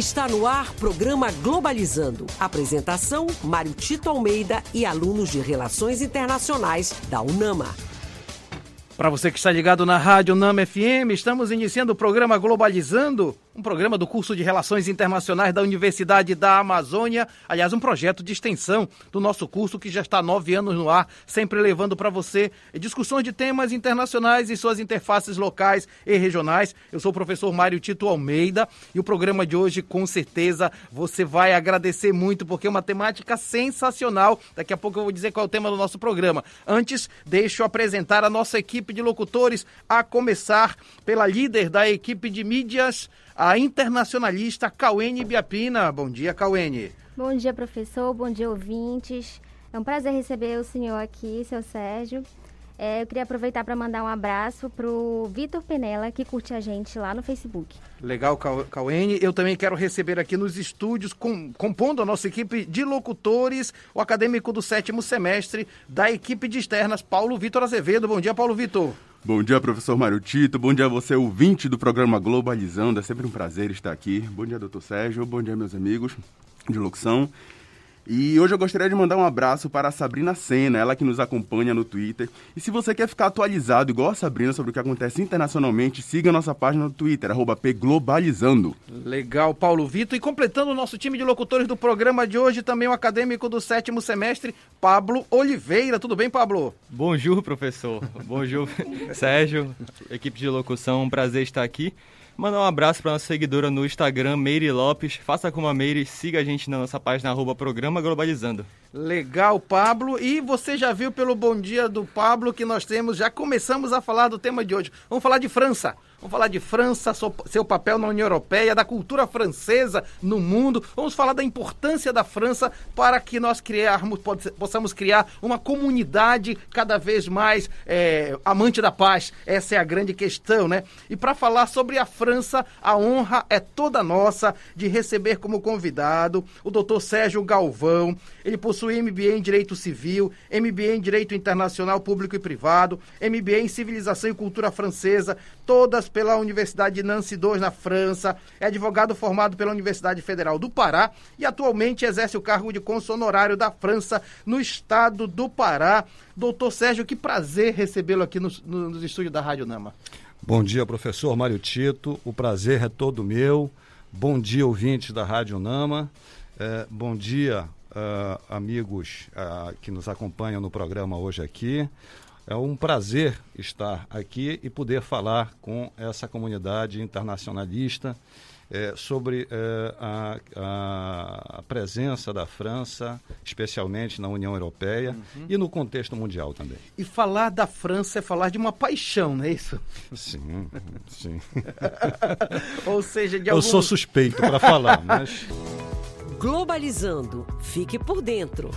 Está no ar programa Globalizando. Apresentação: Mário Tito Almeida e alunos de Relações Internacionais da UNAMA. Para você que está ligado na Rádio UNAMA FM, estamos iniciando o programa Globalizando um programa do curso de Relações Internacionais da Universidade da Amazônia, aliás, um projeto de extensão do nosso curso que já está há nove anos no ar, sempre levando para você discussões de temas internacionais e suas interfaces locais e regionais. Eu sou o professor Mário Tito Almeida e o programa de hoje, com certeza, você vai agradecer muito porque é uma temática sensacional. Daqui a pouco eu vou dizer qual é o tema do nosso programa. Antes, deixo apresentar a nossa equipe de locutores, a começar pela líder da equipe de mídias a internacionalista Cauene Biapina. Bom dia, Cauene. Bom dia, professor. Bom dia, ouvintes. É um prazer receber o senhor aqui, seu Sérgio. É, eu queria aproveitar para mandar um abraço para o Vitor Penela, que curte a gente lá no Facebook. Legal, Cauene. Eu também quero receber aqui nos estúdios, com, compondo a nossa equipe de locutores, o acadêmico do sétimo semestre da equipe de externas, Paulo Vitor Azevedo. Bom dia, Paulo Vitor. Bom dia, professor Mário Tito. Bom dia a você, ouvinte do programa Globalizando. É sempre um prazer estar aqui. Bom dia, doutor Sérgio. Bom dia, meus amigos de locução. E hoje eu gostaria de mandar um abraço para a Sabrina Sena, ela que nos acompanha no Twitter. E se você quer ficar atualizado, igual a Sabrina, sobre o que acontece internacionalmente, siga a nossa página no Twitter, arroba pglobalizando. Legal, Paulo Vitor. E completando o nosso time de locutores do programa de hoje, também o acadêmico do sétimo semestre, Pablo Oliveira. Tudo bem, Pablo? Bonjour, professor. Bonjour, Sérgio, equipe de locução. Um prazer estar aqui. Mandar um abraço para nossa seguidora no Instagram, Meire Lopes. Faça como a Meire, siga a gente na nossa página arroba Programa Globalizando. Legal, Pablo. E você já viu pelo Bom Dia do Pablo que nós temos, já começamos a falar do tema de hoje. Vamos falar de França. Vamos falar de França, seu papel na União Europeia, da cultura francesa no mundo. Vamos falar da importância da França para que nós criarmos, possamos criar uma comunidade cada vez mais é, amante da paz. Essa é a grande questão, né? E para falar sobre a França, a honra é toda nossa de receber como convidado o doutor Sérgio Galvão. Ele possui MBA em Direito Civil, MBA em Direito Internacional Público e Privado, MBA em Civilização e Cultura Francesa, todas pela Universidade de Nancy II, na França, é advogado formado pela Universidade Federal do Pará e atualmente exerce o cargo de cônsul honorário da França no estado do Pará. Doutor Sérgio, que prazer recebê-lo aqui nos, nos estúdios da Rádio Nama. Bom dia, professor Mário Tito. O prazer é todo meu. Bom dia, ouvintes da Rádio Nama. É, bom dia, uh, amigos uh, que nos acompanham no programa hoje aqui. É um prazer estar aqui e poder falar com essa comunidade internacionalista é, sobre é, a, a, presença da França, especialmente na União Europeia uhum. e no contexto mundial também. E falar da França é falar de uma paixão, não é isso? Sim, sim. Ou seja, de Eu algum... sou suspeito para falar, mas. Globalizando. Fique por dentro.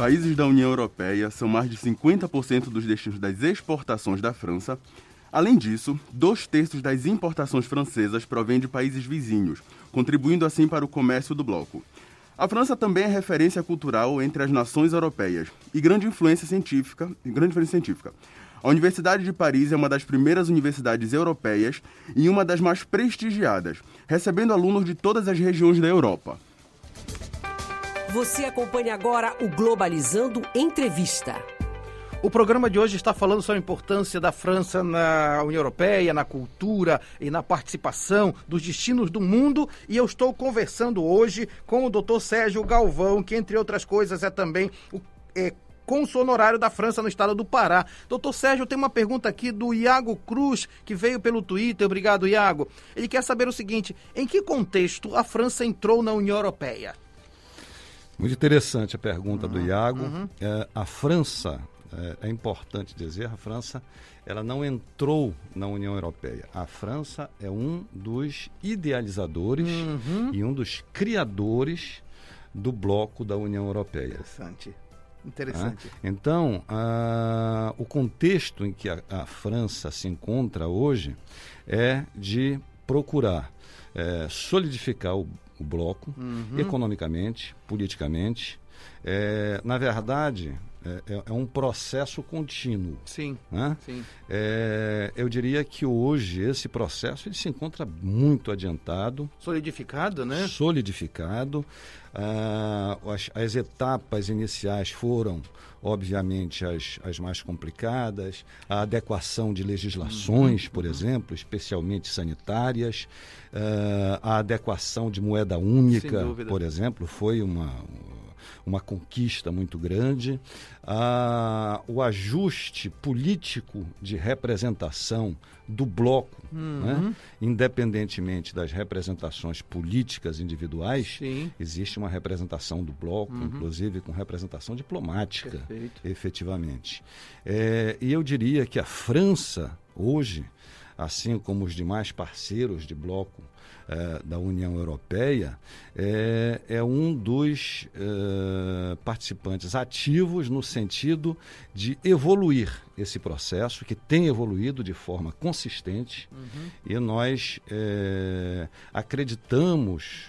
Países da União Europeia são mais de 50% dos destinos das exportações da França. Além disso, dois terços das importações francesas provêm de países vizinhos, contribuindo assim para o comércio do bloco. A França também é referência cultural entre as nações europeias e grande influência científica. Grande influência científica. A Universidade de Paris é uma das primeiras universidades europeias e uma das mais prestigiadas, recebendo alunos de todas as regiões da Europa. Você acompanha agora o Globalizando Entrevista. O programa de hoje está falando sobre a importância da França na União Europeia, na cultura e na participação dos destinos do mundo. E eu estou conversando hoje com o Dr. Sérgio Galvão, que, entre outras coisas, é também o é, honorário da França no estado do Pará. Doutor Sérgio, tem uma pergunta aqui do Iago Cruz, que veio pelo Twitter. Obrigado, Iago. Ele quer saber o seguinte: em que contexto a França entrou na União Europeia? Muito interessante a pergunta uhum, do Iago. Uhum. É, a França, é, é, importante dizer, a França, ela não entrou na União Europeia. A França é um dos idealizadores uhum. e um dos criadores do bloco da União Europeia. Interessante. Interessante. Ah, então, a, o contexto em que a, a, França se encontra hoje é de procurar é, solidificar o o bloco, uhum. economicamente, politicamente. É, na verdade, é, é, é um processo contínuo. Sim. Né? Sim. É, eu diria que hoje esse processo ele se encontra muito adiantado, Solidificado, né? solidificado. Ah, as, as etapas iniciais foram, obviamente, as, as mais complicadas, a adequação de legislações, por exemplo, especialmente sanitárias, ah, a adequação de moeda única, por exemplo, foi uma, uma conquista muito grande. Ah, o ajuste político de representação do bloco, né? independentemente das representações políticas individuais, Sim. existe uma representação do bloco, inclusive com representação diplomática, Perfeito. efetivamente. É, e eu diria que a França, hoje, assim como os demais parceiros de bloco eh, da União Europeia, é, é um dos eh, participantes ativos no sentido de evoluir esse processo, que tem evoluído de forma consistente, e nós acreditamos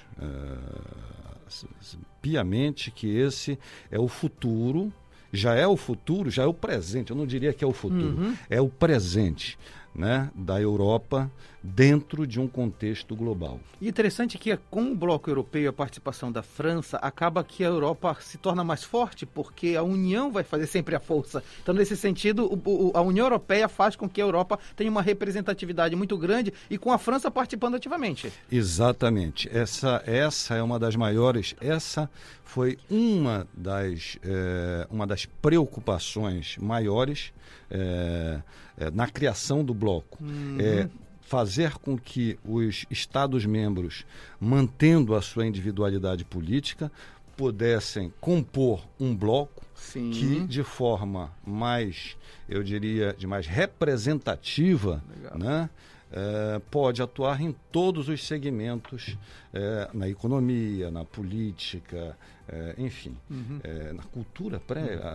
piamente que esse é o futuro, já é o futuro, já é o presente. Eu não diria que é o futuro, é o presente né, da Europa dentro de um contexto global. E interessante que com o bloco europeu e a participação da França, acaba que a Europa se torna mais forte, porque a União vai fazer sempre a força. Então, nesse sentido, o- o- a União Europeia faz com que a Europa tenha uma representatividade muito grande e com a França participando ativamente. Exatamente. Essa, essa é uma das maiores. Essa foi uma das, eh, uma das preocupações maiores eh, eh, na criação do bloco. É fazer com que os Estados-membros, mantendo a sua individualidade política, pudessem compor um bloco Sim. que de forma mais, eu diria, de mais representativa, Legal. né, eh, pode atuar em todos os segmentos, eh, na economia, na política, eh, enfim, eh, na cultura, pré, a,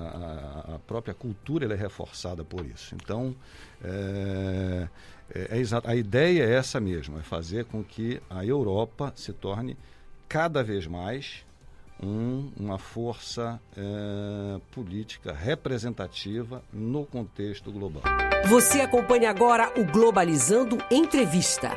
a- a própria cultura é reforçada por isso. Então, é, é exa- a ideia é essa mesmo, é fazer com que a Europa se torne cada vez mais um- uma força eh, política representativa no contexto global. Você acompanha agora o Globalizando Entrevista.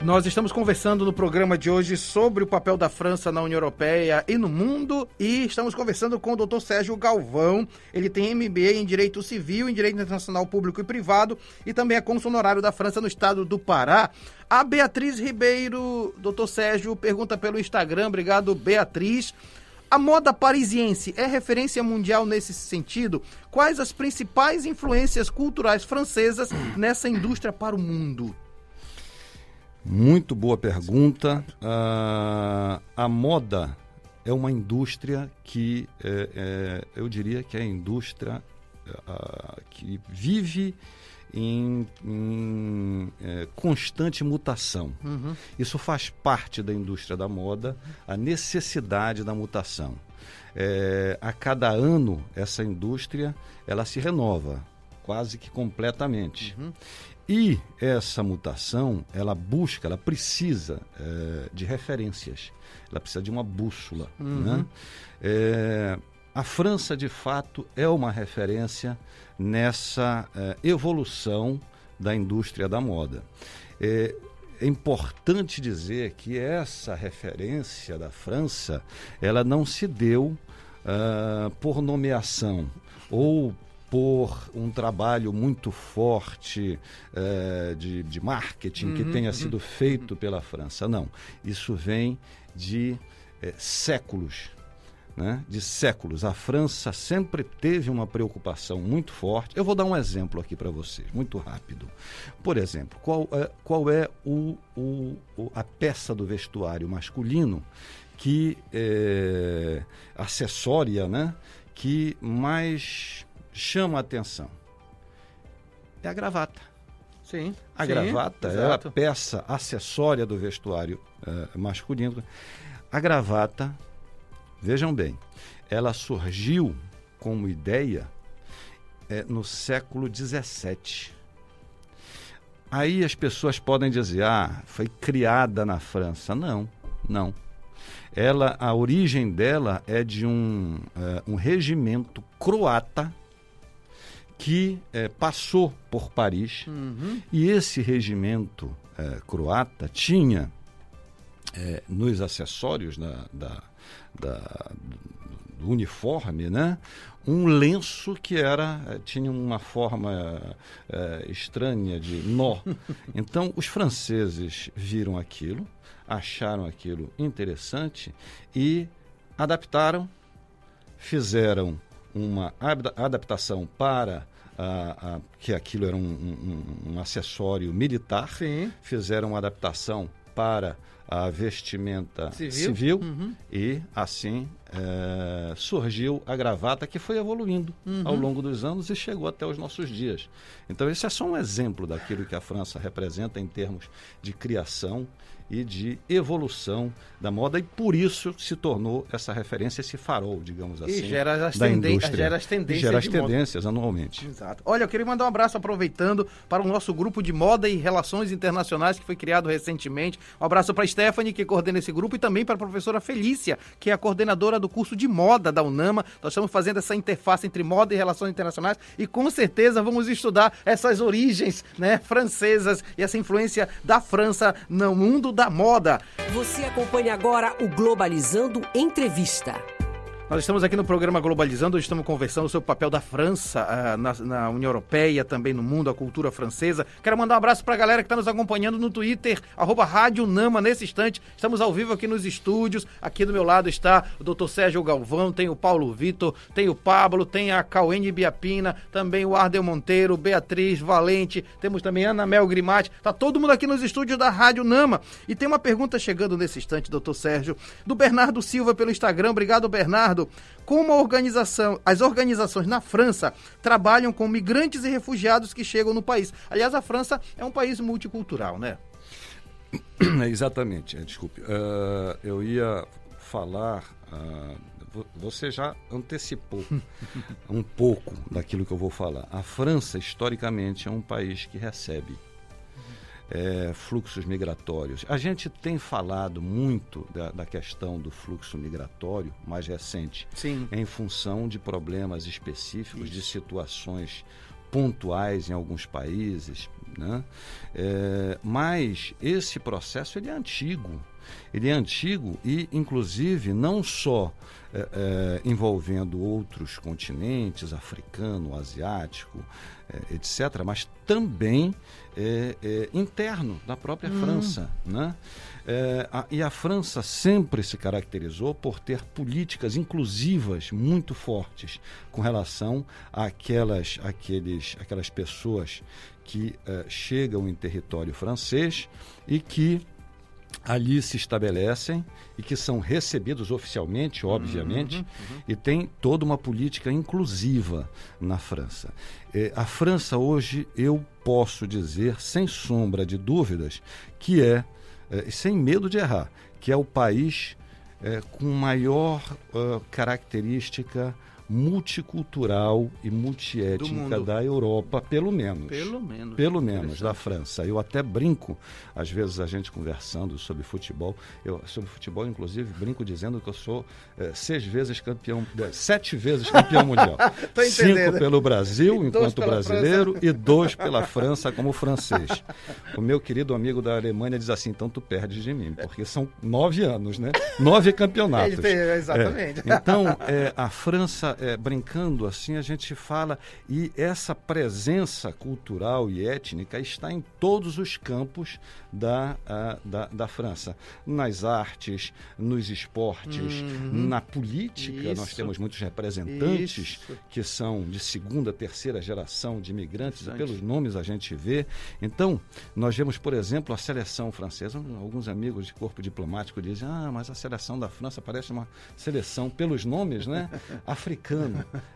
Nós estamos conversando no programa de hoje sobre o papel da França na União Europeia e no mundo e estamos conversando com o Dr. Sérgio Galvão. Ele tem MBA em Direito Civil, em Direito Internacional Público e Privado e também é cônsul honorário da França no estado do Pará. A Beatriz Ribeiro, Dr. Sérgio, pergunta pelo Instagram. Obrigado, Beatriz. A moda parisiense é referência mundial nesse sentido? Quais as principais influências culturais francesas nessa indústria para o mundo? Muito boa pergunta. Ah, a moda é uma indústria que é, é, eu diria que é a indústria ah, que vive em, em, é, constante mutação. Isso faz parte da indústria da moda, a necessidade da mutação. É, a cada ano essa indústria ela se renova quase que completamente. E essa mutação, ela busca, ela precisa eh, de referências, ela precisa de uma bússola. Né? Eh, a França, de fato, é uma referência nessa eh, evolução da indústria da moda. Eh, é importante dizer que essa referência da França, ela não se deu ah, por nomeação ou por um trabalho muito forte eh, de, de marketing que tenha sido feito pela França. Não. Isso vem de eh, séculos. Né? De séculos. A França sempre teve uma preocupação muito forte. Eu vou dar um exemplo aqui para vocês, muito rápido. Por exemplo, qual é, qual é o, o, o- a peça do vestuário masculino que é acessória, né? que mais chama a atenção? É a gravata. Sim. A sim, gravata é a exato. peça acessória do vestuário eh, masculino. A gravata, vejam bem, ela surgiu como ideia eh, no século XVII. Aí as pessoas podem dizer, ah, foi criada na França. Não, não. Ela, a origem dela é de um, é, um regimento croata que é, passou por Paris Uhum. e esse regimento é, croata tinha é, nos acessórios da, da- da- do uniforme, né, um lenço que era tinha uma forma estranha de nó. Então os franceses viram aquilo, acharam aquilo interessante e adaptaram, fizeram uma ad- adaptação para a- a- que aquilo era um, um- um acessório militar, Sim. fizeram uma adaptação para a vestimenta Civil. civil, Uhum. e assim eh, surgiu a gravata que foi evoluindo Uhum. ao longo dos anos e chegou até os nossos dias. Então esse é só um exemplo daquilo que a França representa em termos de criação e de evolução da moda e por isso se tornou essa referência, esse farol, digamos assim, gera as da indústria. gera as tendências E gera as de moda. tendências anualmente. Exato. Olha, eu queria mandar um abraço aproveitando para o nosso grupo de moda e relações internacionais que foi criado recentemente. Um abraço para a Stephanie, que coordena esse grupo, e também para a professora Felícia, que é a coordenadora do curso de moda da UNAMA. Nós estamos fazendo essa interface entre moda e relações internacionais e com certeza vamos estudar essas origens né, francesas e essa influência da França no mundo da moda. Você acompanha agora o Globalizando Entrevista. Nós estamos aqui no programa Globalizando, estamos conversando sobre o papel da França ah, na, na União Europeia, também no mundo, a cultura francesa. Quero mandar um abraço para a galera que está nos acompanhando no Twitter, arroba Rádio Nama, nesse instante. Estamos ao vivo aqui nos estúdios. Aqui do meu lado está o Dr. Sérgio Galvão, tem o Paulo Vitor, tem o Pablo, tem a Cauene Biapina, também o Ardel Monteiro, Beatriz Valente, temos também Ana Mel Grimati. Tá todo mundo aqui nos estúdios da Rádio Nama. E tem uma pergunta chegando nesse instante, doutor Sérgio, do Bernardo Silva pelo Instagram. Obrigado, Bernardo. Como a organização, as organizações na França trabalham com migrantes e refugiados que chegam no país? Aliás, a França é um país multicultural, né? Exatamente, eh, desculpe. Ah, eu ia falar. vo- você já antecipou um pouco daquilo que eu vou falar. A França, historicamente, é um país que recebe eh, fluxos migratórios. A gente tem falado muito da, da questão do fluxo migratório mais recente Sim. em função de problemas específicos, de situações pontuais em alguns países, né? É, mas esse processo ele é antigo. Ele é antigo e, inclusive, não só é, é, envolvendo outros continentes, africano, asiático, é, etc., mas também é, é, interno da própria França. Né? É, a- e a França sempre se caracterizou por ter políticas inclusivas muito fortes com relação àquelas, àqueles, àquelas pessoas que eh, chegam em território francês e que ali se estabelecem e que são recebidos oficialmente, obviamente, e tem toda uma política inclusiva na França. Eh, a França hoje, eu posso dizer, sem sombra de dúvidas, que é, eh, sem medo de errar, que é o país eh, com maior ah, característica multicultural e multiétnica da Europa, pelo menos. Pelo menos. Pelo menos, da França. Eu até brinco, às vezes a gente conversando sobre futebol, eu sobre futebol, inclusive, brinco dizendo que eu sou eh, seis vezes campeão, eh, sete vezes campeão mundial. Cinco pelo Brasil, E enquanto brasileiro, e dois pela França como francês. O meu querido amigo da Alemanha diz assim, então tu perdes de mim, porque são nove anos, né? Nove campeonatos. Tem- exatamente. É. Então, é, a França, é, brincando assim, a gente fala, e essa presença cultural e étnica está em todos os campos da, a, da, da França. Nas artes, nos esportes, na política, nós Isso. temos muitos representantes Isso. que são de segunda, terceira geração de imigrantes, pelos nomes a gente vê. Então, nós vemos, por exemplo, a seleção francesa. Alguns amigos de corpo diplomático dizem: ah, mas a seleção da França parece uma seleção, pelos nomes, né? Africana.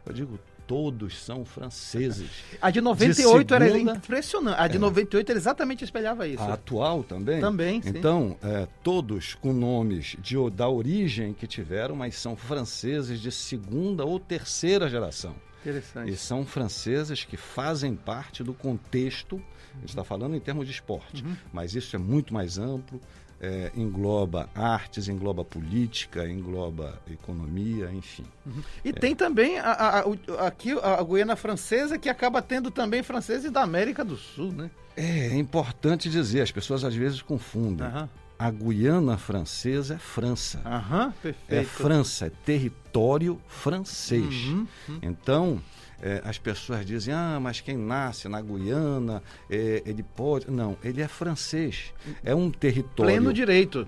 Eu digo, todos são franceses. A de 98 era segunda- impressionante. A de 98 era exatamente espelhava isso. A atual também? Também, sim. Então, é, todos com nomes de, da origem que tiveram, mas são franceses de segunda ou terceira geração. Interessante. E são franceses que fazem parte do contexto, a gente está falando em termos de esporte, Uhum. mas isso é muito mais amplo. É, engloba artes, engloba política, engloba economia, enfim. Uhum. E é. tem também a, a, a, aqui a Guiana Francesa, que acaba tendo também franceses da América do Sul, né? É, é importante dizer, as pessoas às vezes confundem. Uhum. A Guiana Francesa é França. Uhum, é França, é território francês. Uhum, uhum. Então, é, as pessoas dizem, ah, mas quem nasce na Guiana, é, ele pode. Não, ele é francês. É um território. Pleno direito.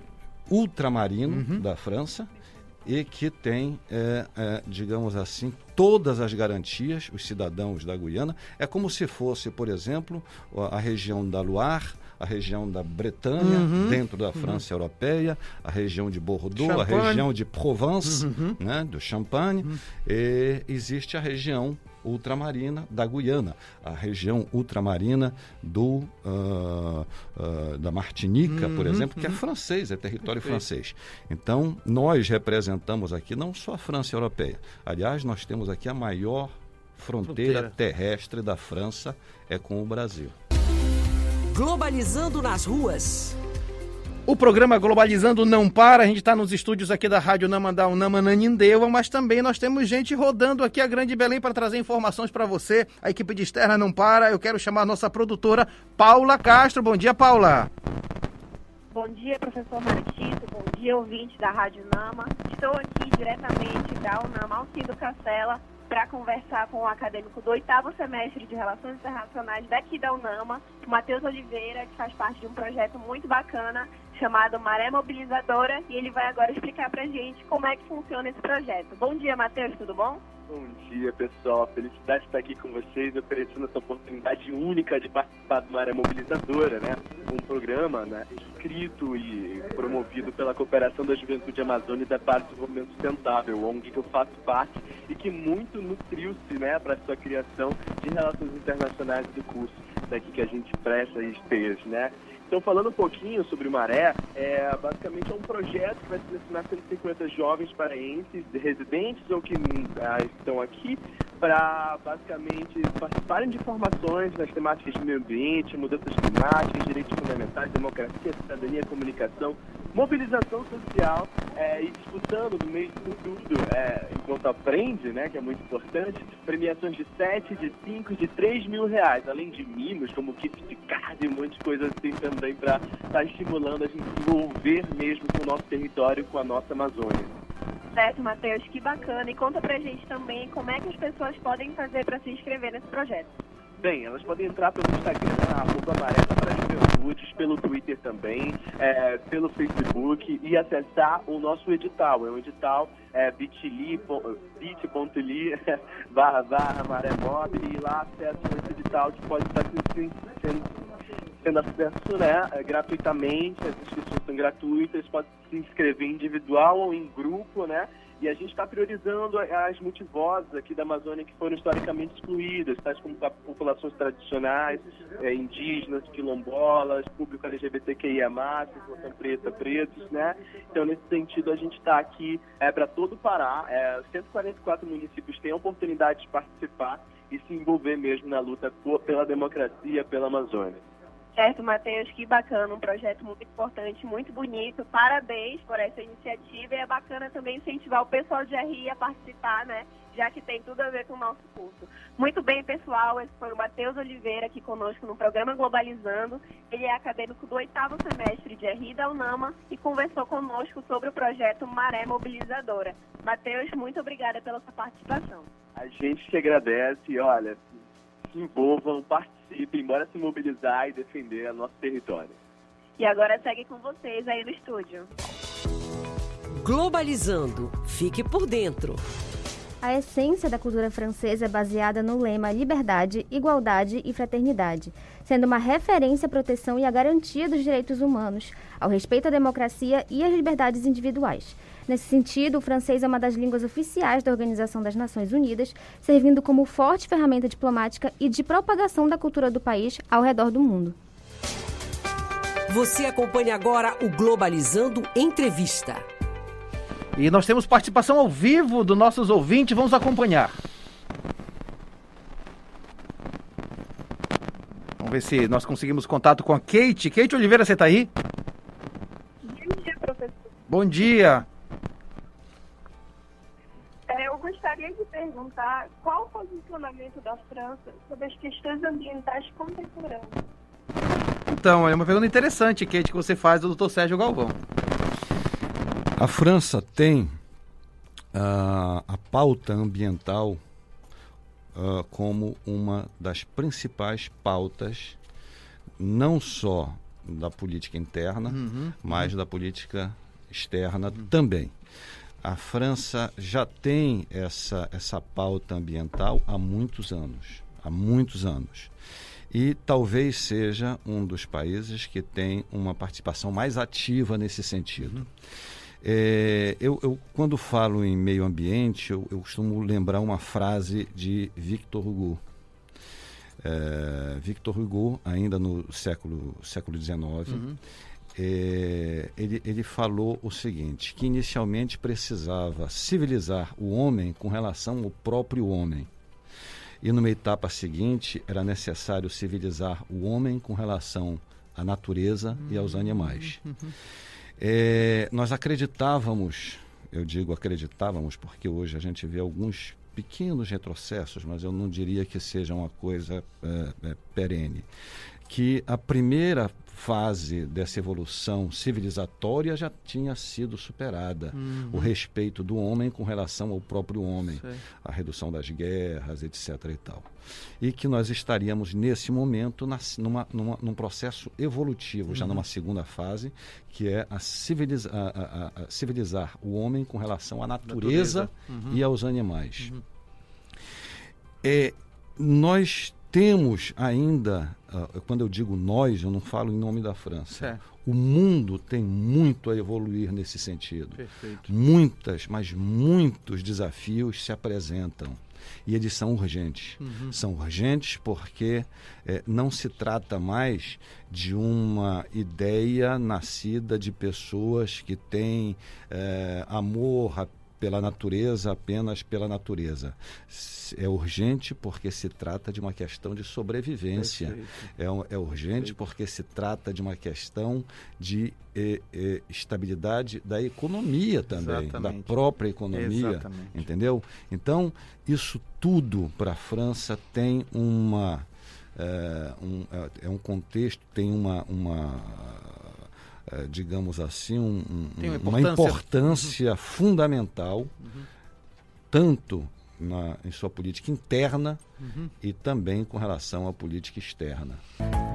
Ultramarino uhum. da França e que tem, é, é, digamos assim, todas as garantias, os cidadãos da Guiana. É como se fosse, por exemplo, a região da Loire, a região da Bretanha, uhum. dentro da França uhum. europeia, a região de Bordeaux, Champagne. a região de Provence, uhum. né, do Champagne. Uhum. E existe a região ultramarina da Guiana, a região ultramarina do, uh, uh, da Martinica, por uhum, exemplo, que é uhum. francês, é território francês. Então, nós representamos aqui não só a França europeia. Aliás, nós temos aqui a maior fronteira, fronteira. terrestre da França, é com o Brasil. Globalizando nas ruas. O programa Globalizando não para, a gente está nos estúdios aqui da Rádio Namandau Namananindeua, mas também nós temos gente rodando aqui a Grande Belém para trazer informações para você. A equipe de externa não para, eu quero chamar a nossa produtora Paula Castro. Bom dia, Paula. Bom dia, professor Martito. Bom dia, ouvinte da Rádio Nama. Estou aqui diretamente da UNAMA, Alcido Castela, para conversar com o acadêmico do oitavo semestre de Relações Internacionais daqui da UNAMA, o Matheus Oliveira, que faz parte de um projeto muito bacana chamado Maré Mobilizadora, e ele vai agora explicar para a gente como é que funciona esse projeto. Bom dia, Matheus, tudo bom? Bom dia, pessoal. Felicidade de estar aqui com vocês, oferecendo essa oportunidade única de participar do Maré Mobilizadora, né? Um programa né, escrito e promovido pela Cooperação da Juventude Amazônica e da Parte do Movimento Sustentável, ONG que eu faço parte e que muito nutriu-se né, para a sua criação de relações internacionais do curso daqui que a gente presta e esteja, né? Então, falando um pouquinho sobre o Maré, é, basicamente é um projeto que vai selecionar 150 jovens paraenses, residentes ou que ah, estão aqui, para basicamente participarem de formações nas temáticas de meio ambiente, mudanças climáticas, direitos fundamentais, democracia, cidadania, comunicação, mobilização social é, e disputando no meio de tudo, é, enquanto aprende, né, que é muito importante, premiações de 7, de 5, de 3 mil reais, além de mimos, como kit de card e um monte de coisa assim também para estar tá estimulando a gente se envolver mesmo com o nosso território, com a nossa Amazônia. Certo, Matheus, que bacana. E conta pra gente também como é que as pessoas podem fazer para se inscrever nesse projeto. Bem, elas podem entrar pelo Instagram, arroba Amarela para Juventudes, pelo Twitter também, é, pelo Facebook e acessar o nosso edital. É um edital é, bit.ly barra barra Maré Mob e lá acessa esse edital que pode estar sendo, sendo acesso né, é, gratuitamente, as inscrições são gratuitas, pode se inscrever individual ou em grupo, né? E a gente está priorizando as multivozes aqui da Amazônia que foram historicamente excluídas, tais como populações tradicionais, é, indígenas, quilombolas, público LGBTQIA+, população preta, pretos, né? Então, nesse sentido, a gente está aqui é, para todo o Pará. É, 144 municípios têm a oportunidade de participar e se envolver mesmo na luta pela democracia, pela Amazônia. Certo, Matheus, que bacana, um projeto muito importante, muito bonito. Parabéns por essa iniciativa e é bacana também incentivar o pessoal de RI a participar, né? Já que tem tudo a ver com o nosso curso. Muito bem, pessoal, esse foi o Matheus Oliveira aqui conosco no programa Globalizando. Ele é acadêmico do oitavo semestre de RI da UNAMA e conversou conosco sobre o projeto Maré Mobilizadora. Matheus, muito obrigada pela sua participação. A gente que agradece, olha, se envolvam, participem, bora se mobilizar e defender o nosso território. E agora segue com vocês aí no estúdio. Globalizando. Fique por dentro. A essência da cultura francesa é baseada no lema liberdade, igualdade e fraternidade, sendo uma referência à proteção e à garantia dos direitos humanos, ao respeito à democracia e às liberdades individuais. Nesse sentido, o francês é uma das línguas oficiais da Organização das Nações Unidas, servindo como forte ferramenta diplomática e de propagação da cultura do país ao redor do mundo. Você acompanha agora o Globalizando Entrevista. E nós temos participação ao vivo dos nossos ouvintes, vamos acompanhar. Vamos ver se nós conseguimos contato com a Kate. Kate Oliveira, você está aí? Bom dia. É, eu gostaria de perguntar qual o posicionamento da França sobre as questões ambientais contemporâneas. Então, é uma pergunta interessante, Kate, que você faz do Dr. Sérgio Galvão. A França tem uh, a pauta ambiental uh, como uma das principais pautas, não só da política interna, uhum, mas uhum. da política externa uhum. também. A França já tem essa, essa pauta ambiental há muitos anos. Há muitos anos. E talvez seja um dos países que tem uma participação mais ativa nesse sentido. Uhum. É, eu, eu, quando falo em meio ambiente, eu, eu, costumo lembrar uma frase de Victor Hugo. É, Victor Hugo, ainda no século, século XIX, uhum é, ele, ele falou o seguinte: que inicialmente precisava civilizar o homem com relação ao próprio homem. E numa etapa seguinte era necessário civilizar o homem com relação à natureza uhum. e aos uhum. animais. Uhum. É, nós acreditávamos, eu digo acreditávamos porque hoje a gente vê alguns pequenos retrocessos, mas eu não diria que seja uma coisa é, é, perene, que a primeira fase dessa evolução civilizatória já tinha sido superada. Uhum. O respeito do homem com relação ao próprio homem, Sei. a redução das guerras, etc. e tal. E que nós estaríamos, nesse momento, na, numa, numa, num processo evolutivo, uhum. já numa segunda fase, que é a, civiliza, a, a, a civilizar o homem com relação à natureza, natureza. Uhum. e aos animais. Uhum. É, nós temos ainda, uh, quando eu digo nós, eu não falo em nome da França. O mundo tem muito a evoluir nesse sentido. Perfeito. Muitas, mas muitos desafios se apresentam. E eles são urgentes. Uhum. São urgentes porque é, não se trata mais de uma ideia nascida de pessoas que têm é, amor, pela natureza apenas pela natureza. É urgente porque se trata de uma questão de sobrevivência. É, é, urgente Perfeito. porque se trata de uma questão de eh, eh, estabilidade da economia também, Exatamente. da própria economia. Exatamente. Entendeu? Então, isso tudo para a França tem uma. É, um, é um contexto, tem uma, uma eh, digamos assim, um, um, uma importância, uma importância uhum. fundamental, uhum. tanto na, em sua política interna uhum. e também com relação à política externa.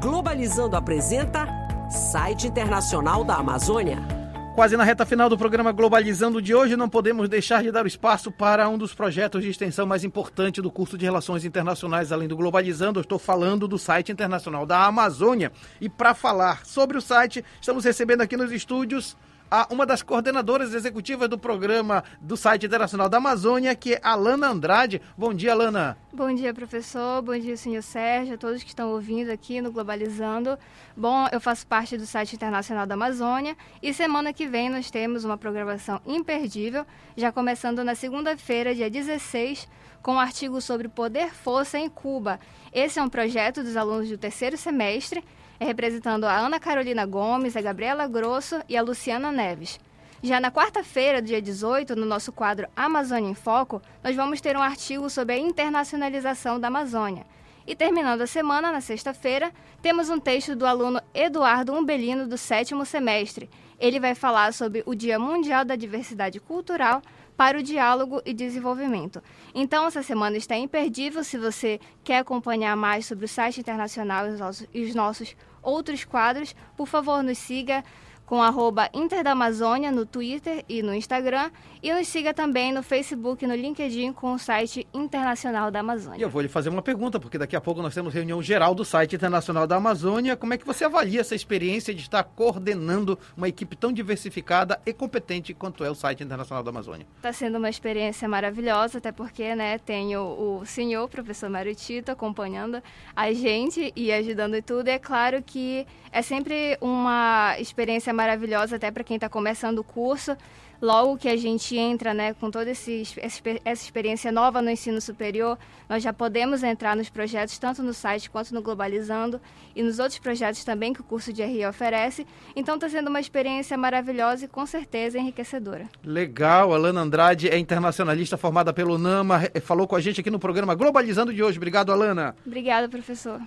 Globalizando apresenta Site Internacional da Amazônia. Quase na reta final do programa Globalizando de hoje, não podemos deixar de dar o espaço para um dos projetos de extensão mais importante do curso de Relações Internacionais, além do Globalizando. Eu estou falando do site internacional da Amazônia. E para falar sobre o site, estamos recebendo aqui nos estúdios a uma das coordenadoras executivas do programa do site internacional da Amazônia, que é Alana Andrade. Bom dia, Alana. Bom dia, professor. Bom dia, senhor Sérgio, a todos que estão ouvindo aqui no Globalizando. Bom, eu faço parte do site internacional da Amazônia e semana que vem nós temos uma programação imperdível, já começando na segunda-feira, dia 16, com um artigo sobre poder-força em Cuba. Esse é um projeto dos alunos do terceiro semestre representando a Ana Carolina Gomes, a Gabriela Grosso e a Luciana Neves. Já na quarta-feira, dia 18, no nosso quadro Amazônia em Foco, nós vamos ter um artigo sobre a internacionalização da Amazônia. E terminando a semana, na sexta-feira, temos um texto do aluno Eduardo Umbelino, do sétimo semestre. Ele vai falar sobre o Dia Mundial da Diversidade Cultural para o Diálogo e Desenvolvimento. Então, essa semana está imperdível. Se você quer acompanhar mais sobre o site internacional e os nossos outros quadros, por favor, nos siga com arroba Inter da Amazônia no Twitter e no Instagram e nos siga também no Facebook e no LinkedIn com o site Internacional da Amazônia. E eu vou lhe fazer uma pergunta, porque daqui a pouco nós temos reunião geral do site Internacional da Amazônia. Como é que você avalia essa experiência de estar coordenando uma equipe tão diversificada e competente quanto é o site Internacional da Amazônia? Está sendo uma experiência maravilhosa, até porque né, tenho o senhor, professor Mário Tito, acompanhando a gente e ajudando em tudo. E é claro que é sempre uma experiência maravilhosa até para quem está começando o curso. Logo que a gente entra né, com toda esse, essa experiência nova no ensino superior, nós já podemos entrar nos projetos, tanto no site quanto no Globalizando, e nos outros projetos também que o curso de RI oferece. Então está sendo uma experiência maravilhosa e com certeza enriquecedora. Legal, Alana Andrade é internacionalista formada pelo NAMA, falou com a gente aqui no programa Globalizando de hoje. Obrigado, Alana. Obrigada, professor.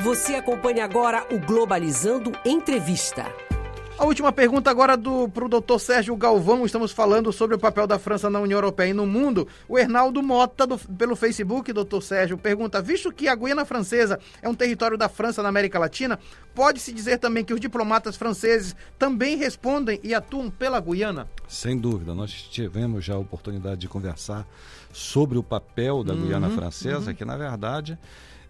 Você acompanha agora o Globalizando Entrevista. A última pergunta agora para o doutor Sérgio Galvão. Estamos falando sobre o papel da França na União Europeia e no mundo. O Hernaldo Mota, do, pelo Facebook, doutor Sérgio, pergunta: visto que a Guiana Francesa é um território da França na América Latina, pode-se dizer também que os diplomatas franceses também respondem e atuam pela Guiana? Sem dúvida. Nós tivemos já a oportunidade de conversar sobre o papel da uhum, Guiana Francesa, uhum. que na verdade.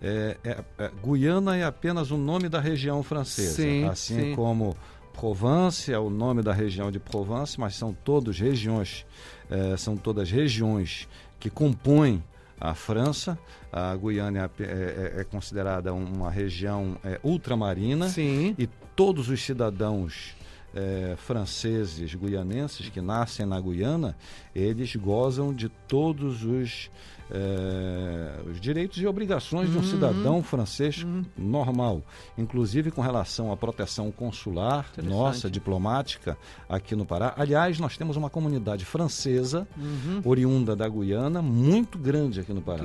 É, é, é, Guiana é apenas o nome da região francesa, sim, assim sim. como Provence é o nome da região de Provence, mas são todas regiões, é, são todas regiões que compõem a França. A Guiana é, é, é considerada uma região é, ultramarina Sim. e todos os cidadãos é, franceses guianenses que nascem na Guiana, eles gozam de todos os é, os direitos e obrigações de um uhum. cidadão francês uhum. normal, inclusive com relação à proteção consular nossa, diplomática, aqui no Pará. Aliás, nós temos uma comunidade francesa, uhum. oriunda da Guiana, muito grande aqui no Pará.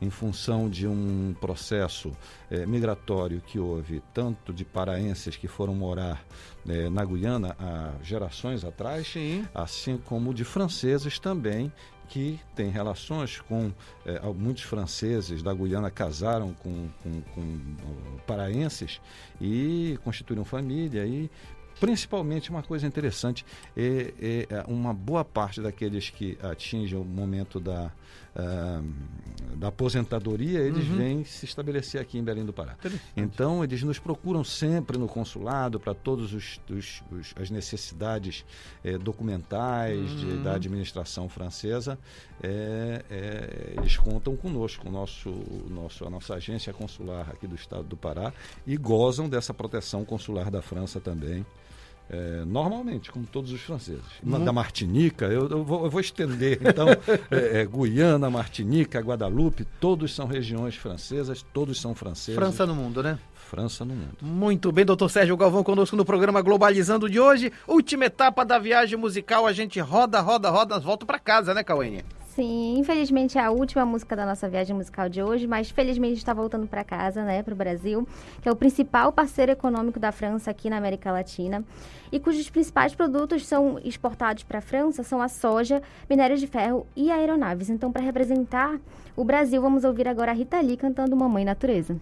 Em função de um processo é, migratório que houve, tanto de paraenses que foram morar é, na Guiana há gerações atrás, Sim. assim como de franceses também que tem relações com é, muitos franceses da Guiana casaram com, com, com paraenses e constituíram família e principalmente uma coisa interessante é, é, é, uma boa parte daqueles que atingem o momento da, uh, da aposentadoria eles uhum. vêm se estabelecer aqui em Belém do Pará então eles nos procuram sempre no consulado para todos os, os, os, as necessidades é, documentais uhum. de, da administração francesa é, eles contam conosco o nosso, nosso a nossa agência consular aqui do estado do Pará e gozam dessa proteção consular da França também é, normalmente, como todos os franceses. Uhum. Da Martinica, eu, eu, vou, eu, vou, estender. Então, é, é, Guiana, Martinica, Guadalupe, todos são regiões francesas, todos são franceses. França no mundo, né? França no mundo. Muito bem, doutor Sérgio Galvão conosco no programa Globalizando de hoje. Última etapa da viagem musical, a gente roda, roda, roda, volta para casa, né, Cauene? Sim, infelizmente é a última música da nossa viagem musical de hoje, mas felizmente está voltando para casa, né, para o Brasil, que é o principal parceiro econômico da França aqui na América Latina e cujos principais produtos são exportados para a França são a soja, minérios de ferro e aeronaves. Então, para representar o Brasil, vamos ouvir agora a Rita Lee cantando Mamãe Natureza.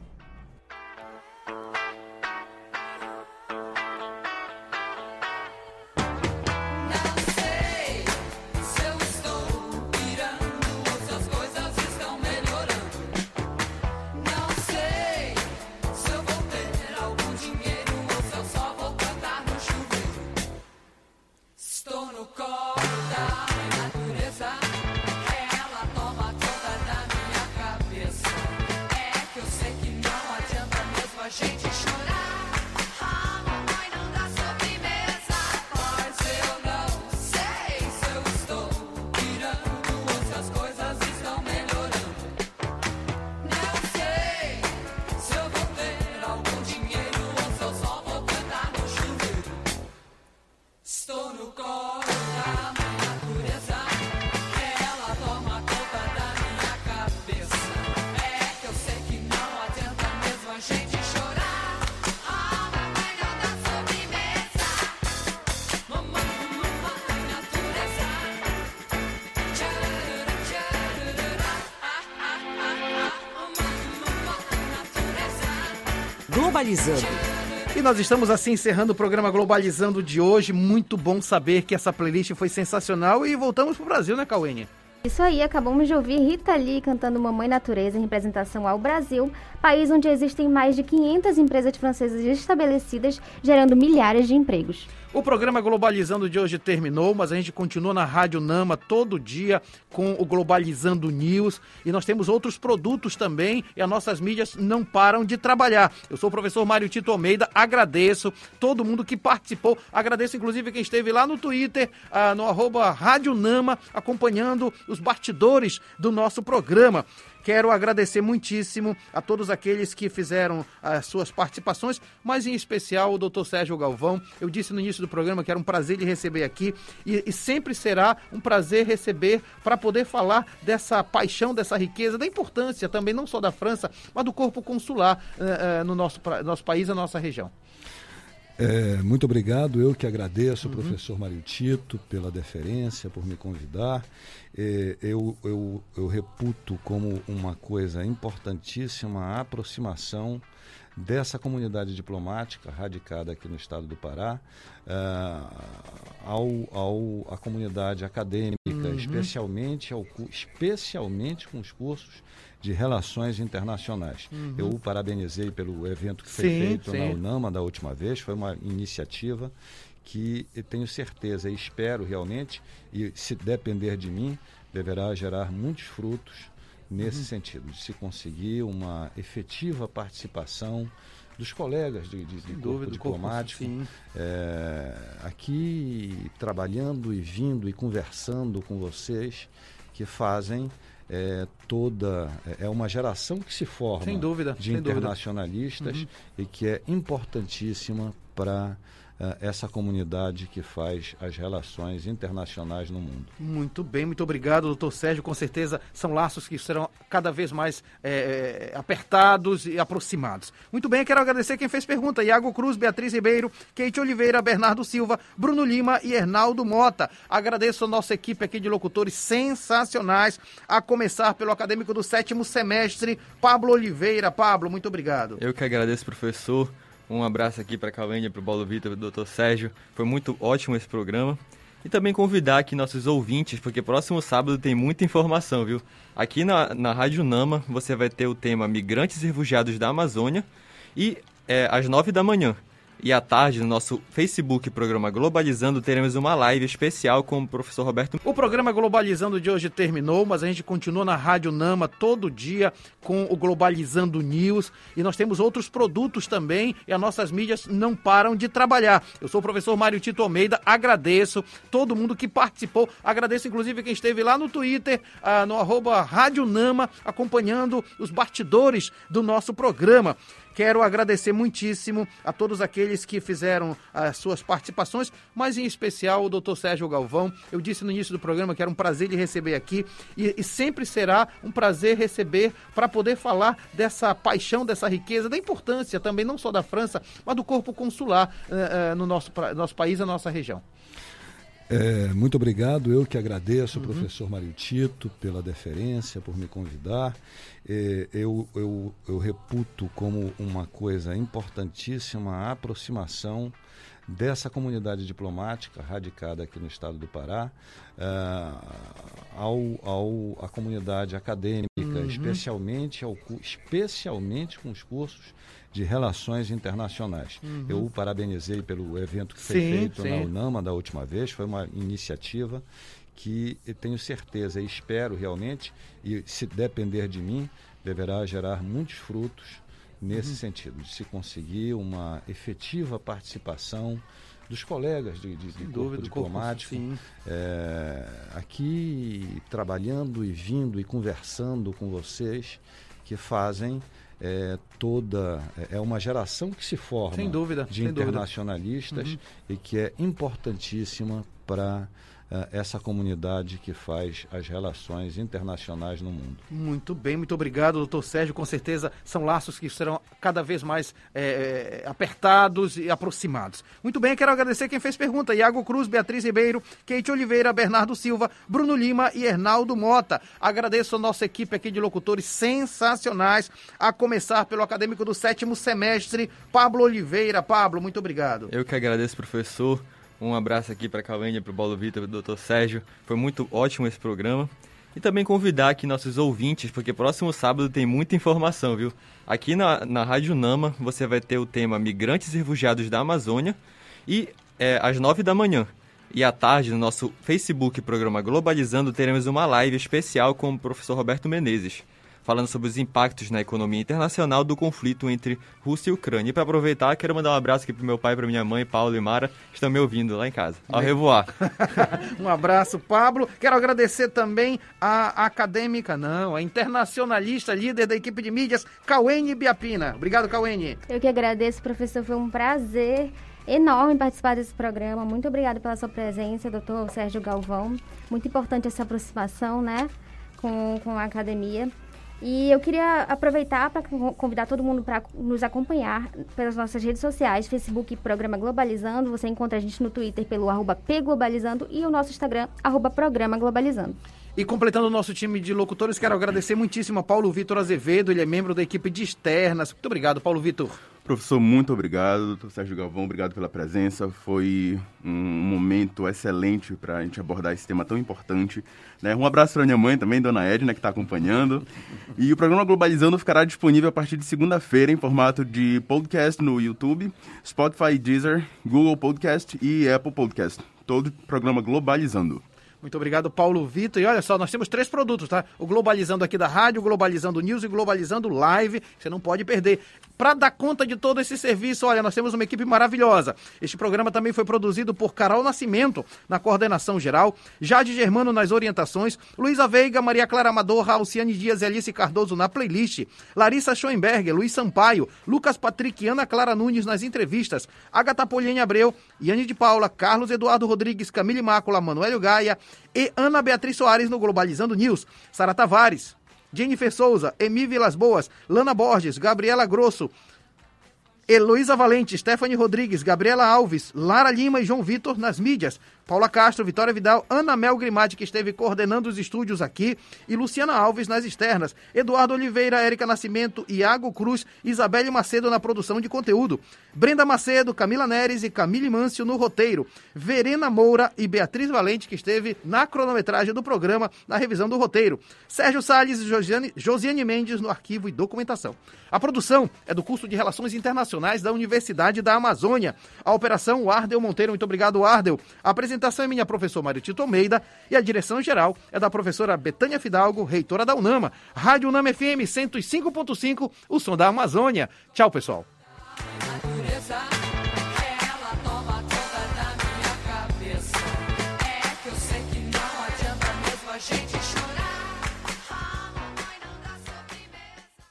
Globalizando. E nós estamos assim encerrando o programa Globalizando de hoje. Muito bom saber que essa playlist foi sensacional e voltamos pro Brasil, né, Cauene? Isso aí, acabamos de ouvir Rita Lee cantando Mamãe Natureza em representação ao Brasil, país onde existem mais de 500 empresas francesas estabelecidas, gerando milhares de empregos. O programa Globalizando de hoje terminou, mas a gente continua na Rádio Nama todo dia com o Globalizando News e nós temos outros produtos também e as nossas mídias não param de trabalhar. Eu sou o professor Mário Tito Almeida, agradeço todo mundo que participou, agradeço inclusive quem esteve lá no Twitter, ah, no arroba Rádio Nama, acompanhando os bastidores do nosso programa. Quero agradecer muitíssimo a todos aqueles que fizeram as suas participações, mas em especial o Dr. Sérgio Galvão. Eu disse no início do programa que era um prazer de receber aqui e, e sempre será um prazer receber para poder falar dessa paixão, dessa riqueza, da importância também não só da França, mas do corpo consular uh, uh, no nosso, nosso país, na nossa região. É, muito obrigado, eu que agradeço, uhum. professor Mário Tito, pela deferência, por me convidar. É, eu, eu, eu reputo como uma coisa importantíssima a aproximação dessa comunidade diplomática radicada aqui no estado do Pará uh, ao, ao, à comunidade acadêmica, uhum. especialmente, ao, especialmente com os cursos de Relações Internacionais. Uhum. Eu o parabenizei pelo evento que foi sim, feito sim. na UNAMA da última vez, foi uma iniciativa que tenho certeza e espero realmente, e se depender de mim, deverá gerar muitos frutos nesse uhum. sentido, de se conseguir uma efetiva participação dos colegas de, de, de corpo dúvida, diplomático corpo, é, aqui trabalhando e vindo e conversando com vocês que fazem é, toda é, é uma geração que se forma sem dúvida, de sem internacionalistas uhum. e que é importantíssima para essa comunidade que faz as relações internacionais no mundo. Muito bem, muito obrigado, doutor Sérgio. Com certeza são laços que serão cada vez mais é, apertados e aproximados. Muito bem, quero agradecer quem fez pergunta: Iago Cruz, Beatriz Ribeiro, Kate Oliveira, Bernardo Silva, Bruno Lima e Hernaldo Mota. Agradeço a nossa equipe aqui de locutores sensacionais, a começar pelo acadêmico do sétimo semestre, Pablo Oliveira. Pablo, muito obrigado. Eu que agradeço, professor. Um abraço aqui para a Calênia, para o Paulo Vitor, para o Dr. Sérgio. Foi muito ótimo esse programa. E também convidar aqui nossos ouvintes, porque próximo sábado tem muita informação, viu? Aqui na, na Rádio Nama você vai ter o tema Migrantes e Refugiados da Amazônia e é, às nove da manhã e à tarde, no nosso Facebook Programa Globalizando, teremos uma live especial com o professor Roberto. O programa Globalizando de hoje terminou, mas a gente continua na Rádio Nama todo dia com o Globalizando News e nós temos outros produtos também e as nossas mídias não param de trabalhar. Eu sou o professor Mário Tito Almeida, agradeço todo mundo que participou, agradeço inclusive quem esteve lá no Twitter, ah, no arroba Rádio Nama, acompanhando os bastidores do nosso programa. Quero agradecer muitíssimo a todos aqueles que fizeram as suas participações, mas em especial o Dr. Sérgio Galvão. Eu disse no início do programa que era um prazer de receber aqui e, e sempre será um prazer receber para poder falar dessa paixão, dessa riqueza, da importância também não só da França, mas do corpo consular uh, uh, no nosso, nosso país, na nossa região. É, muito obrigado, eu que agradeço, uhum. professor Mário Tito, pela deferência, por me convidar. É, eu, eu, eu reputo como uma coisa importantíssima a aproximação dessa comunidade diplomática radicada aqui no estado do Pará uh, ao, ao, à comunidade acadêmica, uhum. especialmente, ao, especialmente com os cursos de Relações Internacionais. Uhum. Eu o parabenizei pelo evento que foi sim, feito sim. na UNAMA da última vez, foi uma iniciativa que tenho certeza e espero realmente, e se depender de mim, deverá gerar muitos frutos nesse uhum. sentido, de se conseguir uma efetiva participação dos colegas de, de, de corpo dúvida, diplomático corpo, é, aqui trabalhando e vindo e conversando com vocês que fazem é, toda é, é uma geração que se forma sem dúvida, de sem internacionalistas dúvida. Uhum. e que é importantíssima para essa comunidade que faz as relações internacionais no mundo. Muito bem, muito obrigado, doutor Sérgio. Com certeza são laços que serão cada vez mais é, apertados e aproximados. Muito bem, quero agradecer quem fez pergunta: Iago Cruz, Beatriz Ribeiro, Kate Oliveira, Bernardo Silva, Bruno Lima e Hernaldo Mota. Agradeço a nossa equipe aqui de locutores sensacionais, a começar pelo acadêmico do sétimo semestre, Pablo Oliveira. Pablo, muito obrigado. Eu que agradeço, professor. Um abraço aqui para a Calênia, para o Paulo Vitor, para o Dr. Sérgio. Foi muito ótimo esse programa. E também convidar aqui nossos ouvintes, porque próximo sábado tem muita informação, viu? Aqui na, na Rádio Nama você vai ter o tema Migrantes e Refugiados da Amazônia e é às 9 da manhã. E à tarde, no nosso Facebook programa Globalizando, teremos uma live especial com o professor Roberto Menezes falando sobre os impactos na economia internacional do conflito entre Rússia e Ucrânia. E para aproveitar, quero mandar um abraço aqui pro meu pai, para minha mãe, Paulo e Mara, que estão me ouvindo lá em casa. Ao revoar. um abraço, Pablo. Quero agradecer também a acadêmica, não, a internacionalista, líder da equipe de mídias, Cauene Biapina. Obrigado, Cauene. Eu que agradeço, professor. Foi um prazer enorme participar desse programa. Muito obrigada pela sua presença, doutor Sérgio Galvão. Muito importante essa aproximação, né, com, com a academia. E eu queria aproveitar para convidar todo mundo para nos acompanhar pelas nossas redes sociais, Facebook Programa Globalizando. Você encontra a gente no Twitter pelo arroba pglobalizando e o nosso Instagram, arroba Programa Globalizando. E completando o nosso time de locutores, quero agradecer muitíssimo a Paulo Vitor Azevedo, ele é membro da equipe de externas. Muito obrigado, Paulo Vitor. Professor, muito obrigado. Doutor Sérgio Galvão, obrigado pela presença. Foi um momento excelente para a gente abordar esse tema tão importante. Né? Um abraço para minha mãe também, Dona Edna, que está acompanhando. E o programa Globalizando ficará disponível a partir de segunda-feira em formato de podcast no YouTube, Spotify, Deezer, Google Podcast e Apple Podcast. Todo programa Globalizando. Muito obrigado, Paulo Vitor. E olha só, nós temos três produtos, tá? O Globalizando aqui da rádio, o Globalizando News e o Globalizando Live. Você não pode perder. Para dar conta de todo esse serviço, olha, nós temos uma equipe maravilhosa. Este programa também foi produzido por Carol Nascimento, na coordenação geral, Jade Germano nas orientações, Luísa Veiga, Maria Clara Amador, Alciane Dias e Alice Cardoso na playlist, Larissa Schoenberger, Luiz Sampaio, Lucas Patrick e Ana Clara Nunes nas entrevistas, Agatha Poliene Abreu, Yane de Paula, Carlos Eduardo Rodrigues, Camille Mácula, Manuel Gaia e Ana Beatriz Soares no Globalizando News, Sara Tavares, Jennifer Souza, Emi Vilas Boas, Lana Borges, Gabriela Grosso, Heloísa Valente, Stephanie Rodrigues, Gabriela Alves, Lara Lima e João Vitor nas mídias. Paula Castro, Vitória Vidal, Ana Mel Grimati, que esteve coordenando os estúdios aqui, e Luciana Alves nas externas. Eduardo Oliveira, Érica Nascimento, Iago Cruz, Isabelle Macedo na produção de conteúdo. Brenda Macedo, Camila Neres e Camille Mâncio no roteiro. Verena Moura e Beatriz Valente, que esteve na cronometragem do programa, na revisão do roteiro. Sérgio Salles e Josiane, Josiane Mendes no arquivo e documentação. A produção é do curso de Relações Internacionais da Universidade da Amazônia. A operação, o Ardel Monteiro. Muito obrigado, Ardel. A apresentação é minha professora Mário Tito Almeida e a direção geral é da professora Betânia Fidalgo, reitora da UNAMA. Rádio UNAMA FM 105.5, o som da Amazônia. Tchau, pessoal.